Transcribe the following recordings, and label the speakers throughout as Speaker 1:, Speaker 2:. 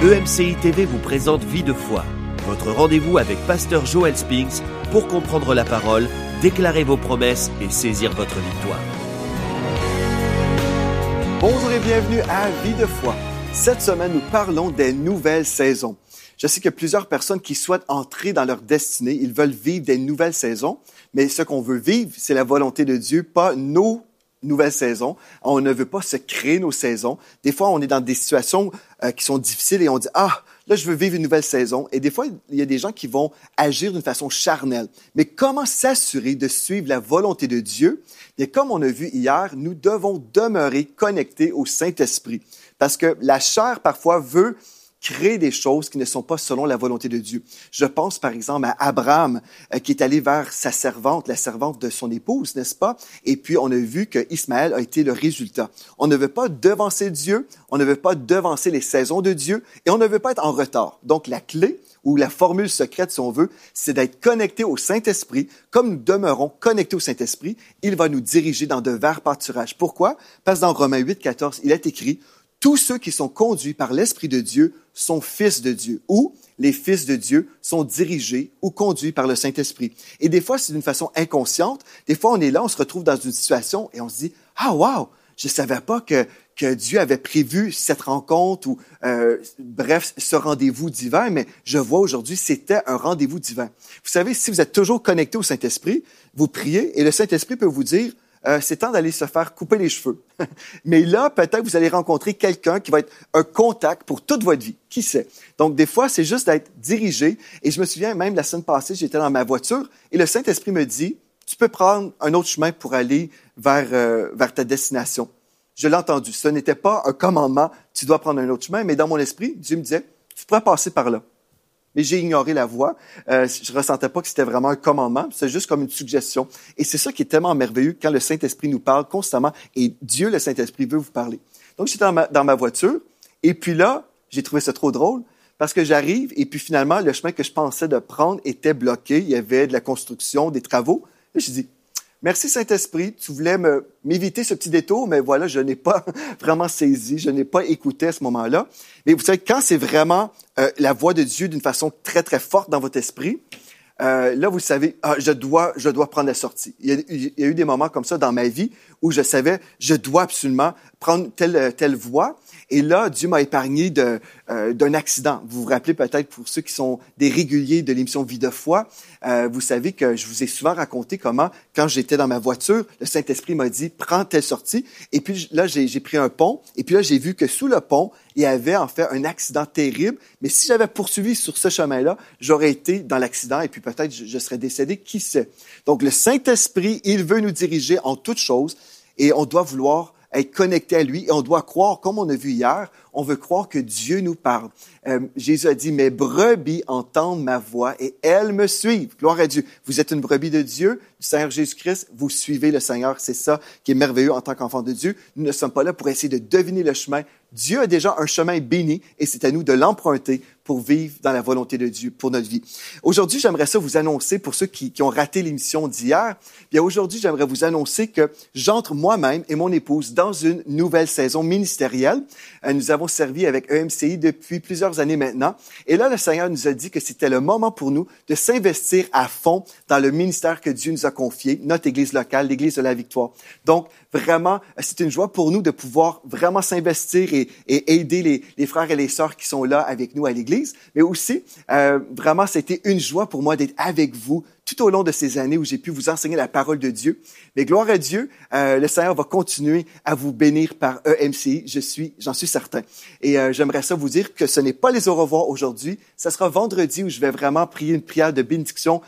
Speaker 1: EMCI TV vous présente Vie de foi, votre rendez-vous avec Pasteur Joel Spinks pour comprendre la parole, déclarer vos promesses et saisir votre victoire.
Speaker 2: Bonjour et bienvenue à Vie de foi. Cette semaine, nous parlons des nouvelles saisons. Je sais qu'il y a plusieurs personnes qui souhaitent entrer dans leur destinée. Ils veulent vivre des nouvelles saisons, mais ce qu'on veut vivre, c'est la volonté de Dieu, pas nos nouvelle saison. On ne veut pas se créer nos saisons. Des fois, on est dans des situations euh, qui sont difficiles et on dit, ah, là, je veux vivre une nouvelle saison. Et des fois, il y a des gens qui vont agir d'une façon charnelle. Mais comment s'assurer de suivre la volonté de Dieu? Et comme on a vu hier, nous devons demeurer connectés au Saint-Esprit. Parce que la chair, parfois, veut créer des choses qui ne sont pas selon la volonté de Dieu. Je pense par exemple à Abraham euh, qui est allé vers sa servante, la servante de son épouse, n'est-ce pas? Et puis on a vu que Ismaël a été le résultat. On ne veut pas devancer Dieu, on ne veut pas devancer les saisons de Dieu et on ne veut pas être en retard. Donc la clé ou la formule secrète, si on veut, c'est d'être connecté au Saint-Esprit. Comme nous demeurons connectés au Saint-Esprit, il va nous diriger dans de verts pâturages. Pourquoi? Parce que dans Romains 8, 14, il est écrit, tous ceux qui sont conduits par l'Esprit de Dieu sont fils de Dieu, ou les fils de Dieu sont dirigés ou conduits par le Saint-Esprit. Et des fois, c'est d'une façon inconsciente. Des fois, on est là, on se retrouve dans une situation et on se dit, ah, wow, je savais pas que, que Dieu avait prévu cette rencontre ou, euh, bref, ce rendez-vous divin, mais je vois aujourd'hui, c'était un rendez-vous divin. Vous savez, si vous êtes toujours connecté au Saint-Esprit, vous priez et le Saint-Esprit peut vous dire, euh, c'est temps d'aller se faire couper les cheveux. Mais là, peut-être vous allez rencontrer quelqu'un qui va être un contact pour toute votre vie. Qui sait? Donc, des fois, c'est juste d'être dirigé. Et je me souviens même la semaine passée, j'étais dans ma voiture et le Saint-Esprit me dit, tu peux prendre un autre chemin pour aller vers, euh, vers ta destination. Je l'ai entendu. Ce n'était pas un commandement, tu dois prendre un autre chemin, mais dans mon esprit, Dieu me disait, tu pourrais passer par là j'ai ignoré la voix. Euh, je ressentais pas que c'était vraiment un commandement, c'est juste comme une suggestion. Et c'est ça qui est tellement merveilleux quand le Saint-Esprit nous parle constamment et Dieu, le Saint-Esprit, veut vous parler. Donc, j'étais dans ma, dans ma voiture et puis là, j'ai trouvé ça trop drôle parce que j'arrive et puis finalement, le chemin que je pensais de prendre était bloqué. Il y avait de la construction, des travaux. Et je dis, Merci Saint-Esprit, tu voulais m'éviter ce petit détour, mais voilà, je n'ai pas vraiment saisi, je n'ai pas écouté à ce moment-là. Mais vous savez, quand c'est vraiment euh, la voix de Dieu d'une façon très, très forte dans votre esprit, euh, là, vous savez, ah, je, dois, je dois prendre la sortie. Il y, a, il y, a, eu des moments comme ça dans ma vie où je savais, je dois absolument prendre telle, telle voie. Et là, Dieu m'a épargné euh, d'un accident. Vous vous rappelez peut-être pour ceux qui sont des réguliers de l'émission Vie de foi, euh, vous savez que je vous ai souvent raconté comment, quand j'étais dans ma voiture, le Saint-Esprit m'a dit, prends telle sortie. Et puis là, j'ai pris un pont. Et puis là, j'ai vu que sous le pont, il y avait en fait un accident terrible. Mais si j'avais poursuivi sur ce chemin-là, j'aurais été dans l'accident et puis peut-être je, je serais décédé, qui sait? Donc le Saint-Esprit, il veut nous diriger en toutes choses et on doit vouloir être à lui et on doit croire, comme on a vu hier, on veut croire que Dieu nous parle. Euh, Jésus a dit, mes brebis entendent ma voix et elles me suivent. Gloire à Dieu. Vous êtes une brebis de Dieu, du Seigneur Jésus-Christ, vous suivez le Seigneur. C'est ça qui est merveilleux en tant qu'enfant de Dieu. Nous ne sommes pas là pour essayer de deviner le chemin. Dieu a déjà un chemin béni et c'est à nous de l'emprunter pour vivre dans la volonté de Dieu pour notre vie. Aujourd'hui, j'aimerais ça vous annoncer pour ceux qui, ont raté l'émission d'hier. Bien, aujourd'hui, j'aimerais vous annoncer que j'entre moi-même et mon épouse dans une nouvelle saison ministérielle. Euh, nous avons servi avec EMCI depuis plusieurs années maintenant. Et là, le Seigneur nous a dit que c'était le moment pour nous de s'investir à fond dans le ministère que Dieu nous a confié, notre Église locale, l'Église de la Victoire. Donc, vraiment, c'est une joie pour nous de pouvoir vraiment s'investir et, et, aider les, les, frères et les sœurs qui sont là avec nous à l'Église. Mais aussi, euh, vraiment, c'était une joie pour moi d'être avec vous tout au long de ces années où j'ai pu vous enseigner la parole de Dieu. Mais gloire à Dieu, euh, le Seigneur va continuer à vous bénir par EMCI, je suis, j'en suis certain. Et euh, j'aimerais ça vous dire que ce n'est pas les au revoir aujourd'hui, ce sera vendredi où je vais vraiment prier une prière de bénédiction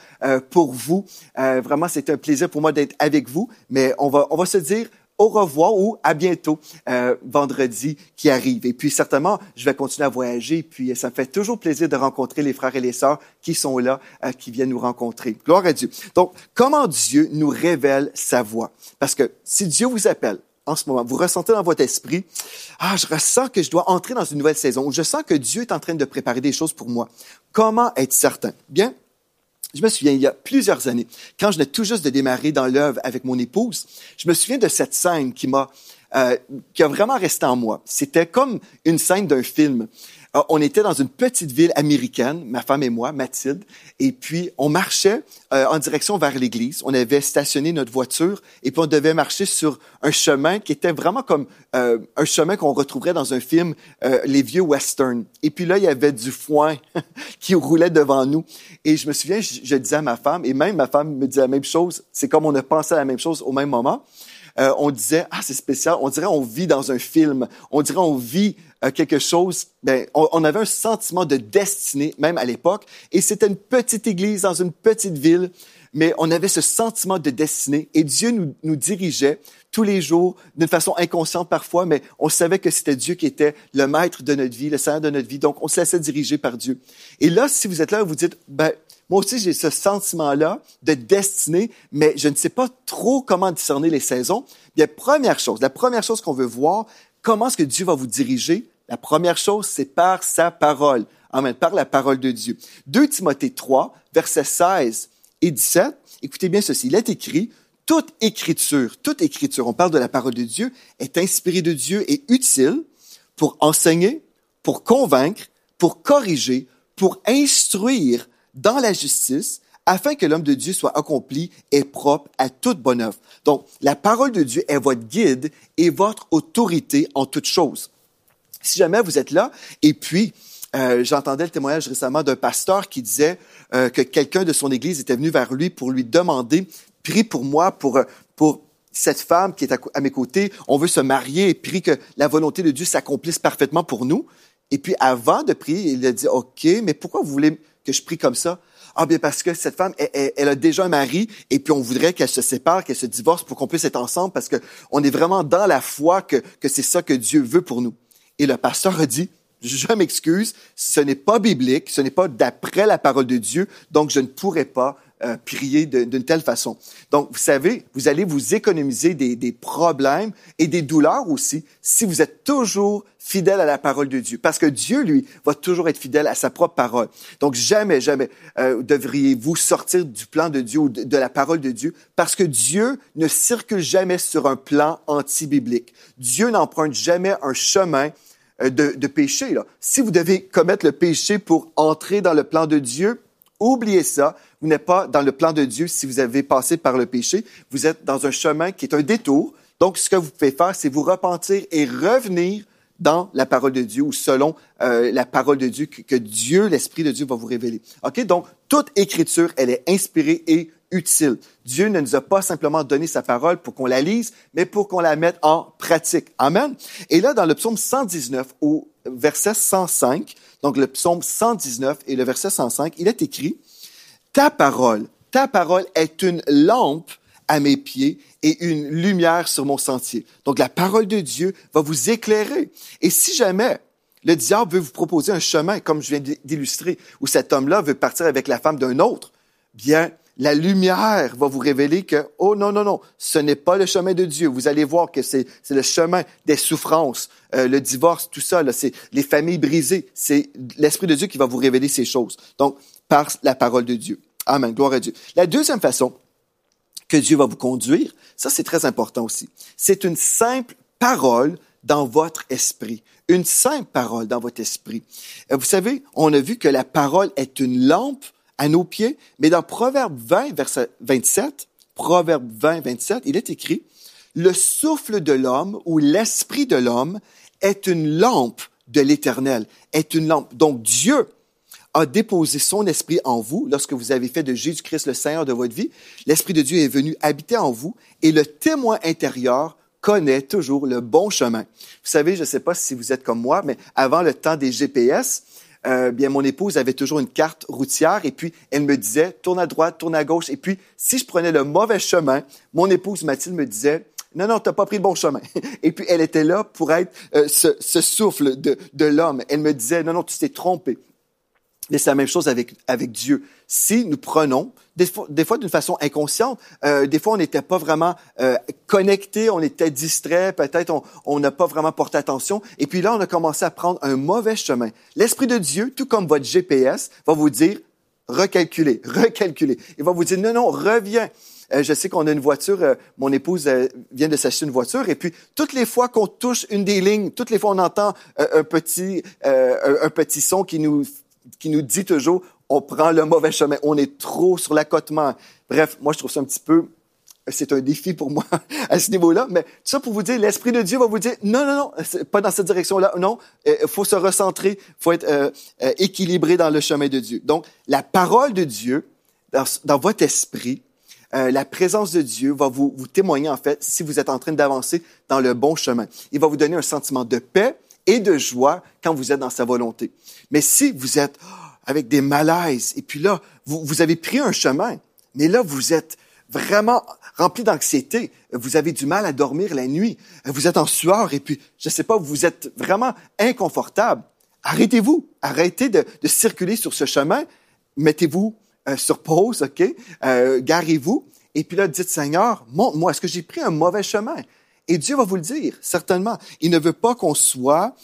Speaker 2: pour vous. Vraiment, c'est un plaisir pour moi d'être avec vous, mais on va, on va se dire au revoir ou à bientôt euh, vendredi qui arrive. Et puis certainement, je vais continuer à voyager. Puis ça me fait toujours plaisir de rencontrer les frères et les sœurs qui sont là, euh, qui viennent nous rencontrer. Gloire à Dieu. Donc, comment Dieu nous révèle sa voix? Parce que si Dieu vous appelle en ce moment, vous ressentez dans votre esprit, ah, je ressens que je dois entrer dans une nouvelle saison, ou je sens que Dieu est en train de préparer des choses pour moi. Comment être certain Bien, je me souviens, il y a plusieurs années, quand je venais tout juste de démarrer dans l'œuvre avec mon épouse, je me souviens de cette scène qui m'a, euh, qui a vraiment resté en moi. C'était comme une scène d'un film. Euh, on était dans une petite ville américaine, ma femme et moi, Mathilde, et puis on marchait euh, en direction vers l'église. On avait stationné notre voiture et puis on devait marcher sur un chemin qui était vraiment comme euh, un chemin qu'on retrouverait dans un film, les vieux westerns. Et puis là, il y avait du foin qui roulait devant nous. Et je me souviens, je, je disais à ma femme, et même ma femme me disait la même chose, c'est comme on a pensé à la même chose au même moment. Euh, on disait ah c'est spécial, on dirait on vit dans un film, on dirait on vit euh, quelque chose. Ben, on, avait un sentiment de destinée même à l'époque, et c'était une petite église dans une petite ville, mais on avait ce sentiment de destinée, et Dieu nous, nous dirigeait tous les jours, d'une façon inconsciente parfois, mais on savait que c'était Dieu qui était le maître de notre vie, le Seigneur de notre vie. Donc, on se laissait diriger par Dieu. Et là, si vous êtes là, vous dites, ben, moi aussi, j'ai ce sentiment-là de destinée, mais je ne sais pas trop comment discerner les saisons. Bien, première chose, la première chose qu'on veut voir, comment est-ce que Dieu va vous diriger? La première chose, c'est par sa parole. Amen, par la parole de Dieu. 2 Timothée 3, versets 16 et 17. Écoutez bien ceci. Il est écrit, toute écriture, toute écriture, on parle de la parole de Dieu, est inspirée de Dieu et utile pour enseigner, pour convaincre, pour corriger, pour instruire dans la justice, afin que l'homme de Dieu soit accompli et propre à toute bonne œuvre. Donc, la parole de Dieu est votre guide et votre autorité en toutes choses. Si jamais vous êtes là, et puis euh, j'entendais le témoignage récemment d'un pasteur qui disait euh, que quelqu'un de son église était venu vers lui pour lui demander, prie pour moi, pour, pour cette femme qui est à, mes côtés, on veut se marier et prie que la volonté de Dieu s'accomplisse parfaitement pour nous. Et puis avant de prier, il a dit, OK, mais pourquoi vous voulez que je prie comme ça? Ah bien parce que cette femme, elle, a déjà un mari et puis on voudrait qu'elle se sépare, qu'elle se divorce pour qu'on puisse être ensemble parce que on est vraiment dans la foi que, que c'est ça que Dieu veut pour nous. Et le pasteur a dit, je m'excuse, ce n'est pas biblique, ce n'est pas d'après la parole de Dieu, donc je ne pourrais pas euh, prier d'une telle façon. Donc, vous savez, vous allez vous économiser des, des, problèmes et des douleurs aussi si vous êtes toujours fidèle à la parole de Dieu. Parce que Dieu, lui, va toujours être fidèle à sa propre parole. Donc, jamais, jamais euh, devriez-vous sortir du plan de Dieu ou de, de, la parole de Dieu parce que Dieu ne circule jamais sur un plan anti-biblique. Dieu n'emprunte jamais un chemin de, de péché. Si vous devez commettre le péché pour entrer dans le plan de Dieu, oubliez ça. Vous n'êtes pas dans le plan de Dieu si vous avez passé par le péché. Vous êtes dans un chemin qui est un détour. Donc, ce que vous pouvez faire, c'est vous repentir et revenir dans la parole de Dieu ou selon euh, la parole de Dieu que, que Dieu, l'Esprit de Dieu va vous révéler. OK? Donc, toute écriture, elle est inspirée et utile. Dieu ne nous a pas simplement donné sa parole pour qu'on la lise, mais pour qu'on la mette en pratique. Amen. Et là, dans le psaume 119 au verset 105, donc le psaume 119 et le verset 105, il est écrit, Ta parole, ta parole est une lampe à mes pieds et une lumière sur mon sentier. Donc la parole de Dieu va vous éclairer. Et si jamais le diable veut vous proposer un chemin, comme je viens d'illustrer, où cet homme-là veut partir avec la femme d'un autre, bien, la lumière va vous révéler que, oh non, non, non, ce n'est pas le chemin de Dieu. Vous allez voir que c'est le chemin des souffrances, euh, le divorce, tout ça, c'est les familles brisées. C'est l'Esprit de Dieu qui va vous révéler ces choses. Donc, par la parole de Dieu. Amen, gloire à Dieu. La deuxième façon que Dieu va vous conduire, ça c'est très important aussi, c'est une simple parole dans votre esprit. Une simple parole dans votre esprit. Euh, vous savez, on a vu que la parole est une lampe à nos pieds. Mais dans Proverbe 20, verset 27, Proverbe 20, 27, il est écrit, le souffle de l'homme ou l'esprit de l'homme est une lampe de l'éternel, est une lampe. Donc Dieu a déposé son esprit en vous lorsque vous avez fait de Jésus-Christ le Seigneur de votre vie. L'esprit de Dieu est venu habiter en vous et le témoin intérieur connaît toujours le bon chemin. Vous savez, je ne sais pas si vous êtes comme moi, mais avant le temps des GPS, euh, bien mon épouse avait toujours une carte routière et puis elle me disait tourne à droite, tourne à gauche et puis si je prenais le mauvais chemin, mon épouse Mathilde me disait non, non, t'as pas pris le bon chemin. Et puis elle était là pour être euh, ce, ce, souffle de, de l'homme. Elle me disait, non, non, tu t'es trompé. Mais c'est la même chose avec, avec Dieu. Si nous prenons, des fois, des fois d'une façon inconsciente, euh, des fois on n'était pas vraiment euh, connecté, on était distrait, peut-être on n'a pas vraiment porté attention, et puis là on a commencé à prendre un mauvais chemin. L'Esprit de Dieu, tout comme votre GPS, va vous dire recalculer, recalculer. Il va vous dire non, non, reviens. Euh, je sais qu'on a une voiture, euh, mon épouse euh, vient de s'acheter une voiture, et puis toutes les fois qu'on touche une des lignes, toutes les fois on entend un petit un, petit son qui nous qui nous dit toujours on prend le mauvais chemin, on est trop sur l'accotement. Bref, moi je trouve ça un petit peu c'est un défi pour moi à ce niveau-là, mais tout ça pour vous dire, l'Esprit de Dieu va vous dire, non, non, non, pas dans cette direction-là, non, il faut se recentrer, il faut être équilibré dans le chemin de Dieu. Donc, la parole de Dieu, dans, votre esprit, euh, la présence de Dieu va vous témoigner, en fait, si vous êtes en train d'avancer dans le bon chemin. Il va vous donner un sentiment de paix et de joie quand vous êtes dans sa volonté. Mais si vous êtes oh, avec des malaises, et puis là, vous, vous avez pris un chemin, mais là, vous êtes vraiment rempli d'anxiété, vous avez du mal à dormir la nuit, vous êtes en sueur, et puis, je ne sais pas, vous êtes vraiment inconfortable, arrêtez-vous, arrêtez de, de circuler sur ce chemin, mettez-vous euh, sur pause, OK? Euh, garez-vous. Et puis là, dites, Seigneur, montre-moi, est-ce que j'ai pris un mauvais chemin? Et Dieu va vous le dire, certainement. Il ne veut pas qu'on soit,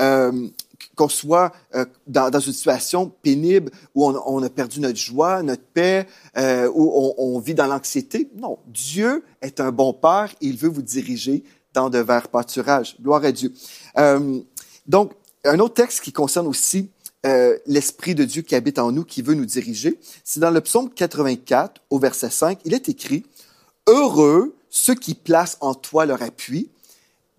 Speaker 2: euh, qu'on soit euh, dans, dans, une situation pénible où on, on, a perdu notre joie, notre paix, euh, où on, on, vit dans l'anxiété. Non, Dieu est un bon Père il veut vous diriger dans de verts pâturages. Gloire à Dieu. Euh, donc, un autre texte qui concerne aussi euh, l'Esprit de Dieu qui habite en nous, qui veut nous diriger. C'est dans le psaume 84, au verset 5, il est écrit, Heureux ceux qui placent en toi leur appui.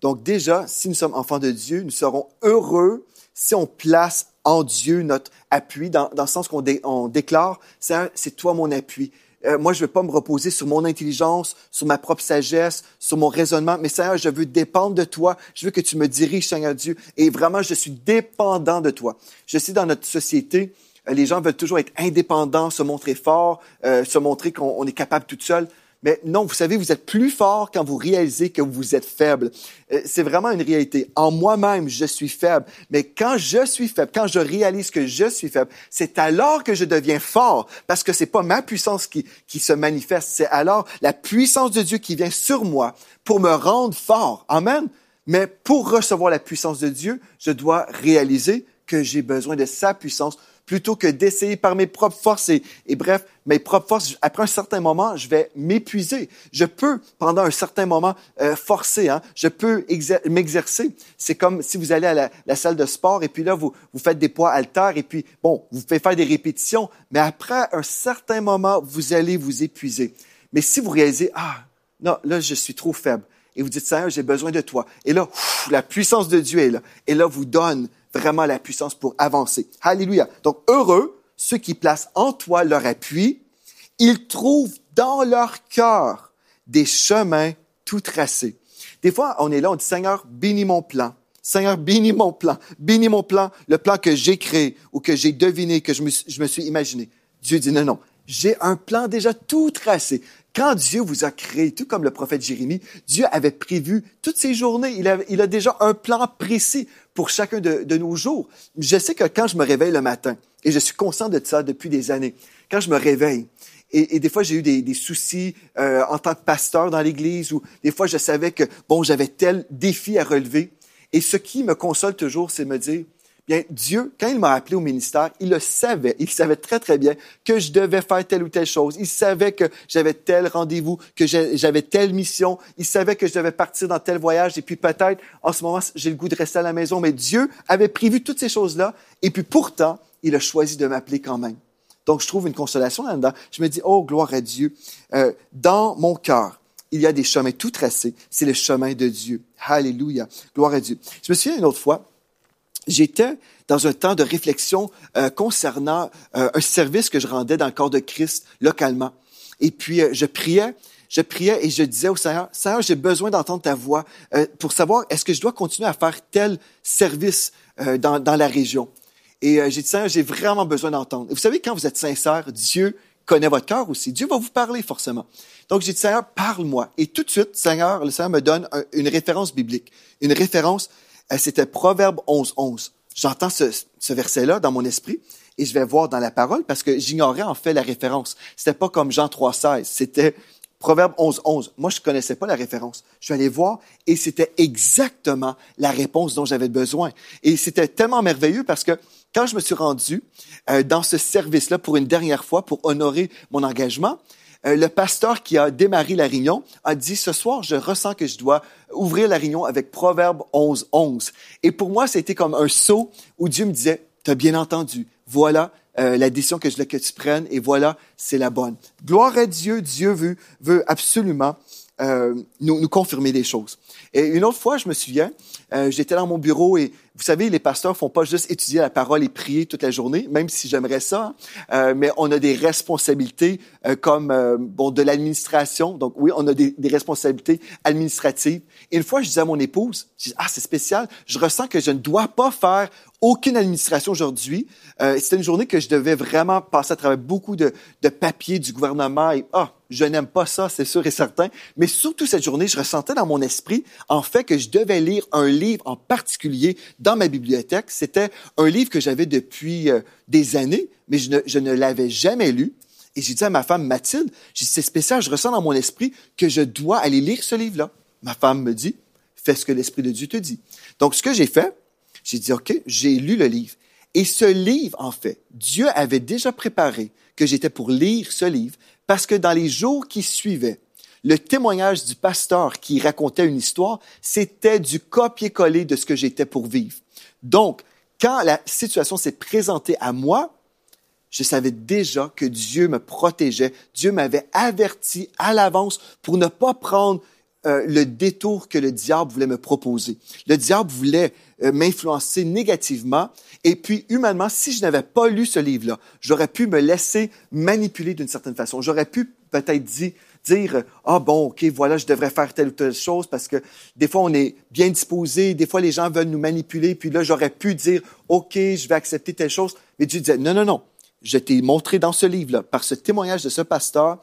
Speaker 2: Donc déjà, si nous sommes enfants de Dieu, nous serons heureux si on place en Dieu notre appui, dans, dans le sens qu'on on déclare, c'est toi mon appui. Euh, moi, je ne veux pas me reposer sur mon intelligence, sur ma propre sagesse, sur mon raisonnement, mais Seigneur, je veux dépendre de toi. Je veux que tu me diriges, Seigneur Dieu. Et vraiment, je suis dépendant de toi. Je sais, dans notre société, euh, les gens veulent toujours être indépendants, se montrer forts, euh, se montrer qu'on est capable tout seul. Mais non, vous savez, vous êtes plus fort quand vous réalisez que vous êtes faible. Euh, c'est vraiment une réalité. En moi-même, je suis faible. Mais quand je suis faible, quand je réalise que je suis faible, c'est alors que je deviens fort. Parce que c'est pas ma puissance qui, qui se manifeste. C'est alors la puissance de Dieu qui vient sur moi pour me rendre fort. Amen. Mais pour recevoir la puissance de Dieu, je dois réaliser que j'ai besoin de sa puissance plutôt que d'essayer par mes propres forces. Et, bref, mes propres forces, après un certain moment, je vais m'épuiser. Je peux, pendant un certain moment, euh, forcer. Hein? Je peux m'exercer. C'est comme si vous allez à la, salle de sport et puis là, vous, vous faites des poids haltères et puis, bon, vous faites faire des répétitions. Mais après un certain moment, vous allez vous épuiser. Mais si vous réalisez, ah, non, là, je suis trop faible. Et vous dites, Seigneur, j'ai besoin de toi. Et là, la puissance de Dieu est là. Et là, vous donne vraiment la puissance pour avancer. Alléluia. Donc, heureux ceux qui placent en toi leur appui, ils trouvent dans leur cœur des chemins tout tracés. Des fois, on est là, on dit, Seigneur, bénis mon plan. Seigneur, bénis mon plan. Bénis mon plan, le plan que j'ai créé ou que j'ai deviné, que je me, suis imaginé. Dieu dit, non, non, j'ai un plan déjà tout tracé. Quand Dieu vous a créé, tout comme le prophète Jérémie, Dieu avait prévu toutes ces journées. Il a déjà un plan précis pour chacun de, nos jours. Je sais que quand je me réveille le matin, et je suis conscient de ça depuis des années, quand je me réveille, et, des fois j'ai eu des, des soucis euh, en tant que pasteur dans l'Église, ou des fois je savais que, bon, j'avais tel défi à relever. Et ce qui me console toujours, c'est me dire, Bien, Dieu, quand il m'a appelé au ministère, il le savait. Il savait très, très bien que je devais faire telle ou telle chose. Il savait que j'avais tel rendez-vous, que j'avais telle mission. Il savait que je devais partir dans tel voyage. Et puis peut-être, en ce moment, j'ai le goût de rester à la maison. Mais Dieu avait prévu toutes ces choses-là. Et puis pourtant, il a choisi de m'appeler quand même. Donc, je trouve une consolation là-dedans. Je me dis, oh, gloire à Dieu. Euh, dans mon cœur, il y a des chemins tout tracés. C'est le chemin de Dieu. Alléluia. Gloire à Dieu. Je me souviens une autre fois, j'étais dans un temps de réflexion euh, concernant euh, un service que je rendais dans le corps de Christ localement. Et puis, euh, je priais, je priais et je disais au Seigneur, Seigneur, j'ai besoin d'entendre ta voix pour savoir est-ce que je dois continuer à faire tel service dans, dans la région. Et j'ai dit, Seigneur, j'ai vraiment besoin d'entendre. Vous savez, quand vous êtes sincère, Dieu connaît votre cœur aussi. Dieu va vous parler forcément. Donc, j'ai dit, Seigneur, parle-moi. Et tout de suite, Seigneur, le Seigneur me donne une référence biblique. Une référence euh, c'était Proverbe 11, 11. J'entends ce, ce verset-là dans mon esprit et je vais voir dans la parole parce que j'ignorais en fait la référence. C'était pas comme Jean 3, 16. C'était Proverbe 11, 11. Moi, je connaissais pas la référence. Je suis allé voir et c'était exactement la réponse dont j'avais besoin. Et c'était tellement merveilleux parce que quand je me suis rendu euh, dans ce service-là pour une dernière fois pour honorer mon engagement, euh, le pasteur qui a démarré la réunion a dit, ce soir, je ressens que je dois ouvrir la réunion avec Proverbe 11, 11. Et pour moi, c'était comme un saut où Dieu me disait, tu as bien entendu, voilà euh, la décision que je veux que tu prennes et voilà, c'est la bonne. Gloire à Dieu, Dieu veut, absolument euh, nous, confirmer des choses. Et une autre fois, je me souviens, j'étais dans mon bureau et vous savez, les pasteurs font pas juste étudier la parole et prier toute la journée, même si j'aimerais ça, euh, mais on a des responsabilités euh, comme euh, bon de l'administration. Donc oui, on a des, des, responsabilités administratives. Et une fois, je disais à mon épouse, je dis, ah c'est spécial, je ressens que je ne dois pas faire aucune administration aujourd'hui. Euh, C'était une journée que je devais vraiment passer à travers beaucoup de, de papiers du gouvernement et ah, je n'aime pas ça, c'est sûr et certain. Mais surtout cette journée, je ressentais dans mon esprit, en fait, que je devais lire un livre en particulier dans ma bibliothèque. C'était un livre que j'avais depuis euh, des années, mais je ne, je ne l'avais jamais lu. Et j'ai dit à ma femme Mathilde, c'est spécial, je ressens dans mon esprit que je dois aller lire ce livre-là. Ma femme me dit, fais ce que l'Esprit de Dieu te dit. Donc, ce que j'ai fait, j'ai dit, OK, j'ai lu le livre. Et ce livre, en fait, Dieu avait déjà préparé que j'étais pour lire ce livre parce que dans les jours qui suivaient, le témoignage du pasteur qui racontait une histoire, c'était du copier-coller de ce que j'étais pour vivre. Donc, quand la situation s'est présentée à moi, je savais déjà que Dieu me protégeait. Dieu m'avait averti à l'avance pour ne pas prendre euh, le détour que le diable voulait me proposer. Le diable voulait euh, m'influencer négativement. Et puis, humainement, si je n'avais pas lu ce livre-là, j'aurais pu me laisser manipuler d'une certaine façon. J'aurais pu peut-être dire, ah bon, ok, voilà, je devrais faire telle ou telle chose parce que des fois on est bien disposé, des fois les gens veulent nous manipuler, puis là j'aurais pu dire, ok, je vais accepter telle chose. Mais Dieu disait, non, non, non, je t'ai montré dans ce livre-là, par ce témoignage de ce pasteur,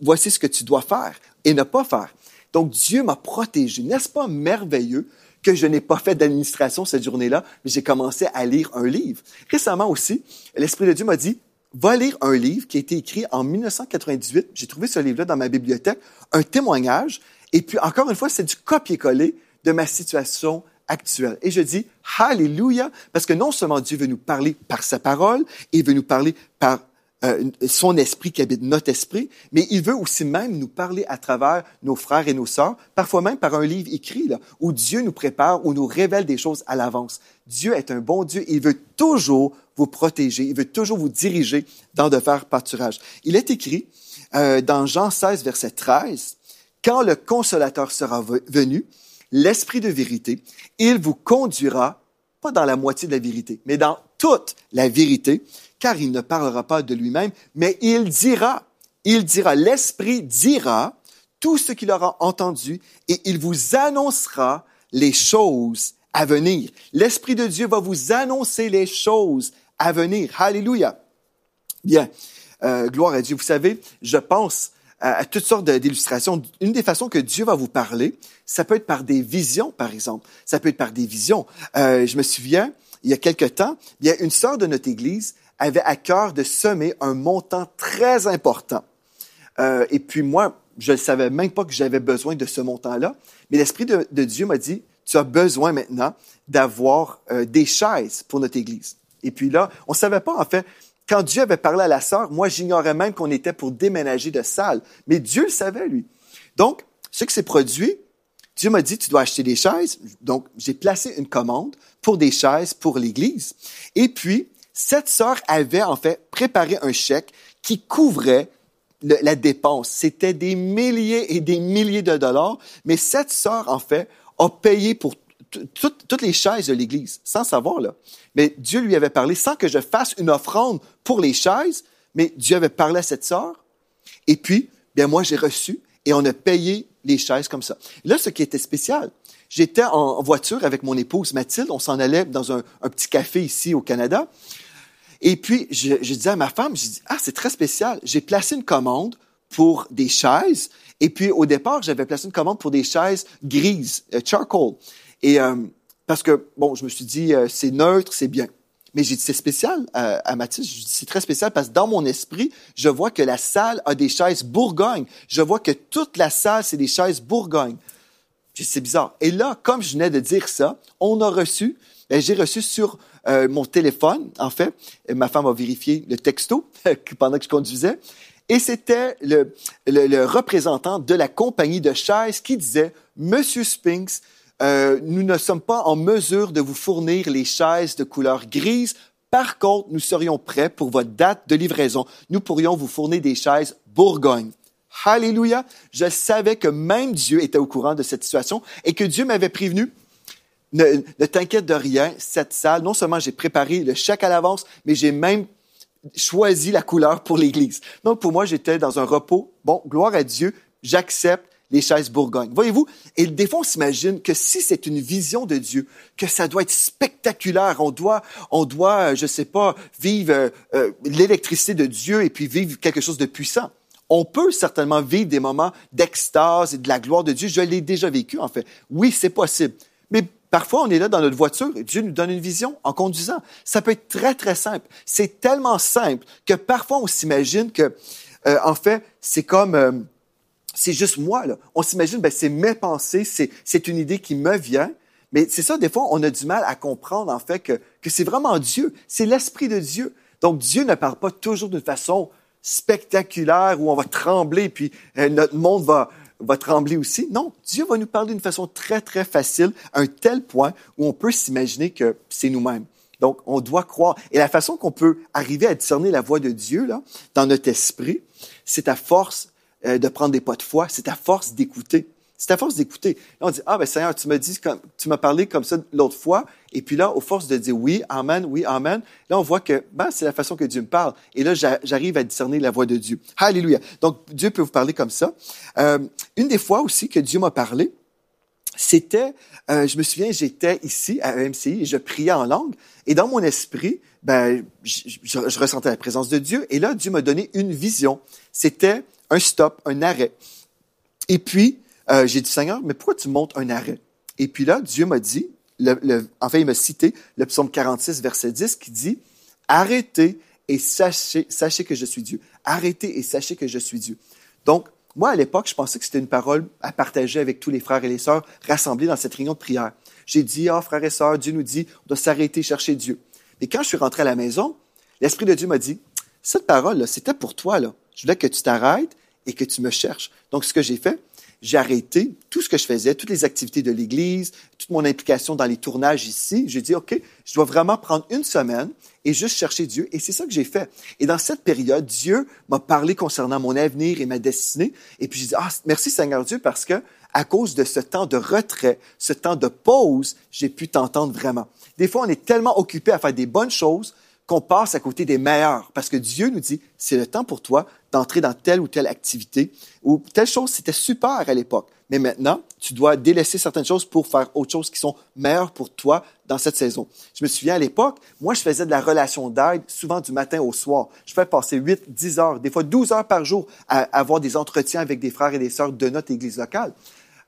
Speaker 2: voici ce que tu dois faire et ne pas faire. Donc Dieu m'a protégé. N'est-ce pas merveilleux que je n'ai pas fait d'administration cette journée-là, mais j'ai commencé à lire un livre? Récemment aussi, l'Esprit de Dieu m'a dit, va lire un livre qui a été écrit en 1998. J'ai trouvé ce livre-là dans ma bibliothèque, un témoignage. Et puis, encore une fois, c'est du copier-coller de ma situation actuelle. Et je dis, Alléluia, parce que non seulement Dieu veut nous parler par sa parole, il veut nous parler par euh, son esprit qui habite notre esprit, mais il veut aussi même nous parler à travers nos frères et nos sœurs, parfois même par un livre écrit, là, où Dieu nous prépare, où nous révèle des choses à l'avance. Dieu est un bon Dieu, il veut toujours vous protéger, il veut toujours vous diriger dans de faire pâturage. Il est écrit euh, dans Jean 16, verset 13, Quand le consolateur sera venu, l'Esprit de vérité, il vous conduira, pas dans la moitié de la vérité, mais dans toute la vérité, car il ne parlera pas de lui-même, mais il dira, il dira, l'Esprit dira tout ce qu'il aura entendu et il vous annoncera les choses à venir. L'Esprit de Dieu va vous annoncer les choses à venir. Alléluia. Bien, euh, gloire à Dieu. Vous savez, je pense à, toutes sortes d'illustrations. Une des façons que Dieu va vous parler, ça peut être par des visions, par exemple. Ça peut être par des visions. Euh, je me souviens, il y a quelque temps, il y a une sœur de notre Église avait à cœur de semer un montant très important. Euh, et puis moi, je ne savais même pas que j'avais besoin de ce montant-là, mais l'Esprit de, Dieu m'a dit, tu as besoin maintenant d'avoir euh, des chaises pour notre Église. Et puis là, on ne savait pas, en fait, quand Dieu avait parlé à la sœur, moi, j'ignorais même qu'on était pour déménager de salle. Mais Dieu le savait, lui. Donc, ce qui s'est produit, Dieu m'a dit, tu dois acheter des chaises. Donc, j'ai placé une commande pour des chaises pour l'Église. Et puis, cette sœur avait en fait préparé un chèque qui couvrait la dépense. C'était des milliers et des milliers de dollars, mais cette sœur, en fait, a payé pour toutes les chaises de l'Église, sans savoir, là. Mais Dieu lui avait parlé sans que je fasse une offrande pour les chaises, mais Dieu avait parlé à cette sœur. Et puis, bien, moi, j'ai reçu et on a payé les chaises comme ça. Là, ce qui était spécial, j'étais en voiture avec mon épouse Mathilde, on s'en allait dans un, petit café ici au Canada, et puis, je, je disais à ma femme, je dis, ah, c'est très spécial. J'ai placé une commande pour des chaises. Et puis, au départ, j'avais placé une commande pour des chaises grises, euh, charcoal. Et euh, parce que, bon, je me suis dit, euh, c'est neutre, c'est bien. Mais j'ai dit, c'est spécial euh, à Mathilde. Je dis, c'est très spécial parce que dans mon esprit, je vois que la salle a des chaises Bourgogne. Je vois que toute la salle, c'est des chaises Bourgogne. C'est bizarre. Et là, comme je venais de dire ça, on a reçu, ben, j'ai reçu sur euh, mon téléphone, en fait, ma femme a vérifié le texto pendant que je conduisais, Et c'était le, le, représentant de la compagnie de chaises qui disait, Monsieur Spinks, euh, nous ne sommes pas en mesure de vous fournir les chaises de couleur grise. Par contre, nous serions prêts pour votre date de livraison. Nous pourrions vous fournir des chaises Bourgogne. Alléluia. Je savais que même Dieu était au courant de cette situation et que Dieu m'avait prévenu. Ne, ne t'inquiète de rien, cette salle, non seulement j'ai préparé le chèque à l'avance, mais j'ai même choisi la couleur pour l'église. Donc pour moi, j'étais dans un repos. Bon, gloire à Dieu, j'accepte les chaises Bourgogne. Voyez-vous, et des fois on s'imagine que si c'est une vision de Dieu, que ça doit être spectaculaire, on doit, on doit, euh, je sais pas, vivre euh, euh, l'électricité de Dieu et puis vivre quelque chose de puissant. On peut certainement vivre des moments d'extase et de la gloire de Dieu. Je l'ai déjà vécu, en fait. Oui, c'est possible. Mais parfois, on est là dans notre voiture et Dieu nous donne une vision en conduisant. Ça peut être très, très simple. C'est tellement simple que parfois, on s'imagine que, en fait, c'est comme, c'est juste moi. Là. On s'imagine, ben, c'est mes pensées, c'est, une idée qui me vient. Mais c'est ça, des fois, on a du mal à comprendre, en fait, que, que c'est vraiment Dieu. C'est l'Esprit de Dieu. Donc, Dieu ne parle pas toujours d'une façon spectaculaire où on va trembler, puis euh, notre monde va, va trembler aussi. Non, Dieu va nous parler d'une façon très, très facile, à un tel point où on peut s'imaginer que c'est nous-mêmes. Donc, on doit croire. Et la façon qu'on peut arriver à discerner la voix de Dieu, là, dans notre esprit, c'est à force euh, de prendre des pas de foi, c'est à force d'écouter. C'est à force d'écouter. Là, on dit, ah ben Seigneur, tu m'as dit, comme, tu m'as parlé comme ça l'autre fois, et puis là, au force de dire oui, amen, oui, amen, là, on voit que, ben, c'est la façon que Dieu me parle. Et là, j'arrive à discerner la voix de Dieu. Alléluia. Donc, Dieu peut vous parler comme ça. Euh, une des fois aussi que Dieu m'a parlé, c'était, euh, je me souviens, j'étais ici à EMCI et je priais en langue. Et dans mon esprit, ben, je, je ressentais la présence de Dieu. Et là, Dieu m'a donné une vision. C'était un stop, un arrêt. Et puis, euh, j'ai dit, Seigneur, mais pourquoi tu montes un arrêt? Et puis là, Dieu m'a dit, enfin, il m'a cité le psaume 46, verset 10, qui dit, arrêtez et sachez, que je suis Dieu. Arrêtez et sachez que je suis Dieu. Donc, moi, à l'époque, je pensais que c'était une parole à partager avec tous les frères et les sœurs rassemblés dans cette réunion de prière. J'ai dit, oh, frères et sœurs, Dieu nous dit, on doit s'arrêter, chercher Dieu. Mais quand je suis rentré à la maison, l'Esprit de Dieu m'a dit, cette parole-là, c'était pour toi, là. Je voulais que tu t'arrêtes et que tu me cherches. Donc, ce que j'ai fait, j'ai arrêté tout ce que je faisais, toutes les activités de l'Église, toute mon implication dans les tournages ici. J'ai dit, OK, je dois vraiment prendre une semaine et juste chercher Dieu. Et c'est ça que j'ai fait. Et dans cette période, Dieu m'a parlé concernant mon avenir et ma destinée. Et puis j'ai dit, ah, merci Seigneur Dieu parce que à cause de ce temps de retrait, ce temps de pause, j'ai pu t'entendre vraiment. Des fois, on est tellement occupé à faire des bonnes choses qu'on passe à côté des meilleurs. Parce que Dieu nous dit, c'est le temps pour toi d'entrer dans telle ou telle activité ou telle chose, c'était super à l'époque. Mais maintenant, tu dois délaisser certaines choses pour faire autre chose qui sont meilleures pour toi dans cette saison. Je me souviens à l'époque, moi, je faisais de la relation d'aide souvent du matin au soir. Je pouvais passer 8, 10 heures, des fois 12 heures par jour à avoir des entretiens avec des frères et des sœurs de notre église locale.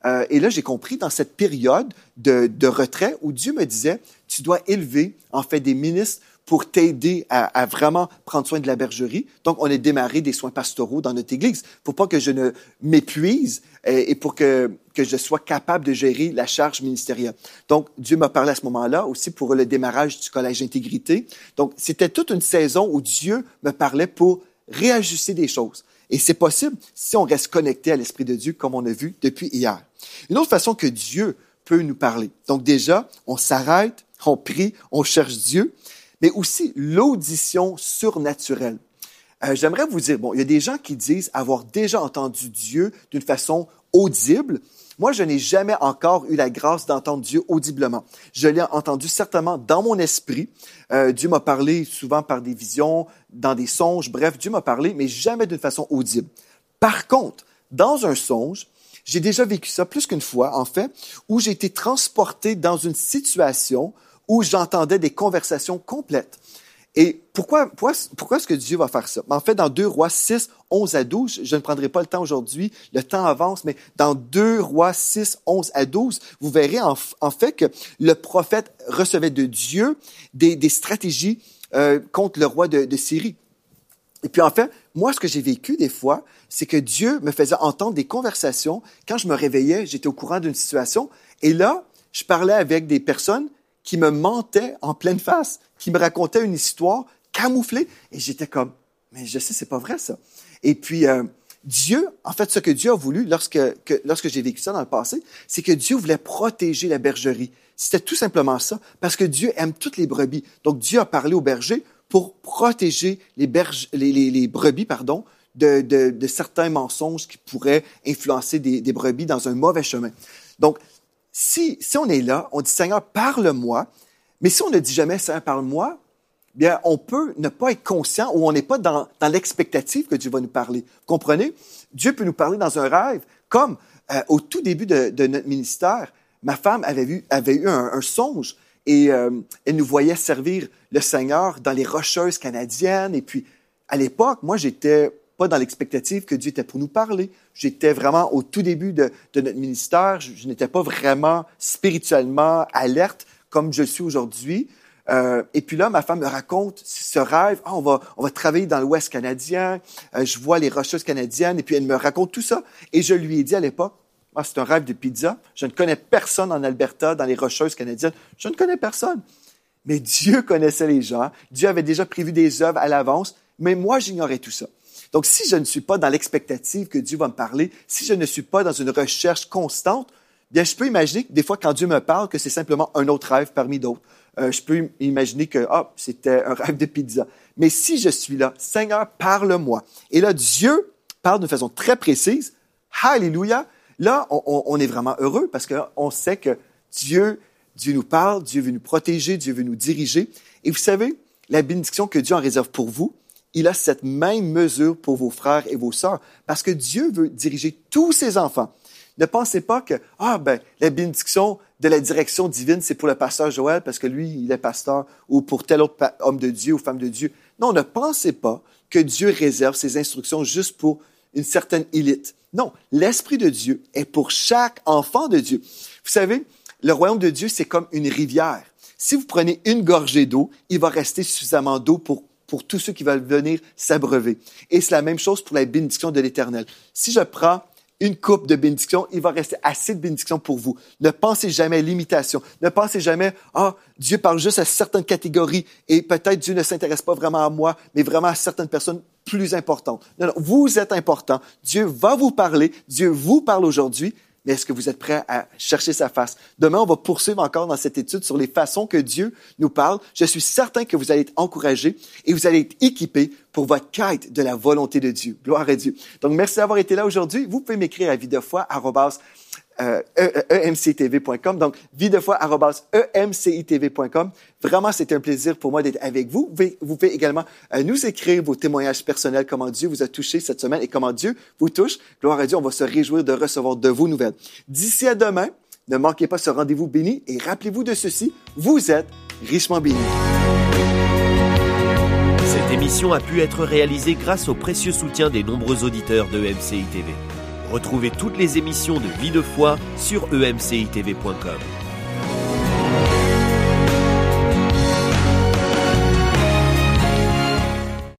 Speaker 2: Euh, et là, j'ai compris dans cette période de, de retrait où Dieu me disait, tu dois élever en fait des ministres pour t'aider à, vraiment prendre soin de la bergerie. Donc, on a démarré des soins pastoraux dans notre Église pour pas que je ne m'épuise euh, et, pour que, que je sois capable de gérer la charge ministérielle. Donc, Dieu m'a parlé à ce moment-là aussi pour le démarrage du collège d'intégrité. Donc, c'était toute une saison où Dieu me parlait pour réajuster des choses. Et c'est possible si on reste connecté à l'Esprit de Dieu, comme on a vu depuis hier. Une autre façon que Dieu peut nous parler. Donc déjà, on s'arrête, on prie, on cherche Dieu mais aussi l'audition surnaturelle. Euh, J'aimerais vous dire, bon, il y a des gens qui disent avoir déjà entendu Dieu d'une façon audible. Moi, je n'ai jamais encore eu la grâce d'entendre Dieu audiblement. Je l'ai entendu certainement dans mon esprit. Euh, Dieu m'a parlé souvent par des visions, dans des songes, bref, Dieu m'a parlé, mais jamais d'une façon audible. Par contre, dans un songe, j'ai déjà vécu ça plus qu'une fois, en fait, où j'ai été transporté dans une situation où j'entendais des conversations complètes. Et pourquoi, pourquoi, pourquoi est-ce que Dieu va faire ça? En fait, dans 2 Rois 6, 11 à 12, je ne prendrai pas le temps aujourd'hui, le temps avance, mais dans 2 Rois 6, 11 à 12, vous verrez en, fait que le prophète recevait de Dieu des, des stratégies euh, contre le roi de, de Syrie. Et puis en fait, moi, ce que j'ai vécu des fois, c'est que Dieu me faisait entendre des conversations. Quand je me réveillais, j'étais au courant d'une situation. Et là, je parlais avec des personnes qui me mentait en pleine face, qui me racontait une histoire camouflée. Et j'étais comme, mais je sais, c'est pas vrai ça. Et puis, euh, Dieu, en fait, ce que Dieu a voulu lorsque, que, lorsque j'ai vécu ça dans le passé, c'est que Dieu voulait protéger la bergerie. C'était tout simplement ça, parce que Dieu aime toutes les brebis. Donc, Dieu a parlé aux bergers pour protéger les, les brebis pardon, de, de, de, certains mensonges qui pourraient influencer des, des, brebis dans un mauvais chemin. Donc, si, si on est là, on dit Seigneur, parle-moi, mais si on ne dit jamais Seigneur, parle-moi, bien, on peut ne pas être conscient ou on n'est pas dans, dans l'expectative que Dieu va nous parler. Vous comprenez? Dieu peut nous parler dans un rêve, comme euh, au tout début de, de, notre ministère, ma femme avait, vu, avait eu un, songe et euh, elle nous voyait servir le Seigneur dans les rocheuses canadiennes. Et puis, à l'époque, moi, j'étais pas dans l'expectative que Dieu était pour nous parler. J'étais vraiment au tout début de, notre ministère. Je, n'étais pas vraiment spirituellement alerte comme je suis aujourd'hui. Euh, et puis là, ma femme me raconte ce rêve. Ah, on va, on va travailler dans l'Ouest canadien. Euh, je vois les rocheuses canadiennes. Et puis elle me raconte tout ça. Et je lui ai dit à l'époque, ah, c'est un rêve de pizza. Je ne connais personne en Alberta, dans les rocheuses canadiennes. Je ne connais personne. Mais Dieu connaissait les gens. Dieu avait déjà prévu des œuvres à l'avance. Mais moi, j'ignorais tout ça. Donc, si je ne suis pas dans l'expectative que Dieu va me parler, si je ne suis pas dans une recherche constante, bien, je peux imaginer que des fois, quand Dieu me parle, que c'est simplement un autre rêve parmi d'autres euh, je peux imaginer que ah, c'était un rêve de pizza. Mais si je suis là, Seigneur, parle-moi. Et là, Dieu parle de façon très précise. Alléluia. Là, on, on est vraiment heureux parce qu'on sait que Dieu, Dieu nous parle, Dieu veut nous protéger, Dieu veut nous diriger. Et vous savez, la bénédiction que Dieu en réserve pour vous, il a cette même mesure pour vos frères et vos sœurs, parce que Dieu veut diriger tous ses enfants. Ne pensez pas que, ah, ben, la bénédiction de la direction divine, c'est pour le pasteur Joël parce que lui, il est pasteur, ou pour tel autre homme de Dieu ou femme de Dieu. Non, ne pensez pas que Dieu réserve ses instructions juste pour une certaine élite. Non, l'Esprit de Dieu est pour chaque enfant de Dieu. Vous savez, le royaume de Dieu, c'est comme une rivière. Si vous prenez une gorgée d'eau, il va rester suffisamment d'eau pour, pour tous ceux qui veulent venir s'abreuver. Et c'est la même chose pour la bénédiction de l'Éternel. Si je prends une coupe de bénédiction, il va rester assez de bénédiction pour vous. Ne pensez jamais à l'imitation. Ne pensez jamais, ah, Dieu parle juste à certaines catégories et peut-être Dieu ne s'intéresse pas vraiment à moi, mais vraiment à certaines personnes plus importantes. Non, non, vous êtes important. Dieu va vous parler. Dieu vous parle aujourd'hui mais est-ce que vous êtes prêt à chercher sa face? Demain, on va poursuivre encore dans cette étude sur les façons que Dieu nous parle. Je suis certain que vous allez être encouragés et vous allez être équipés pour votre quête de la volonté de Dieu. Gloire à Dieu. Donc, merci d'avoir été là aujourd'hui. Vous pouvez m'écrire à vie de foi, emcitv.com. Vraiment, c'est un plaisir pour moi d'être avec vous. Vous pouvez, également euh, nous écrire vos témoignages personnels, comment Dieu vous a touché cette semaine et comment Dieu vous touche. Gloire à Dieu, on va se réjouir de recevoir de vos nouvelles. D'ici à demain, ne manquez pas ce rendez-vous béni et rappelez-vous de ceci, vous êtes richement béni.
Speaker 1: Cette émission a pu être réalisée grâce au précieux soutien des nombreux auditeurs de MCI. Retrouvez toutes les émissions de Vie de foi sur emcitv.com.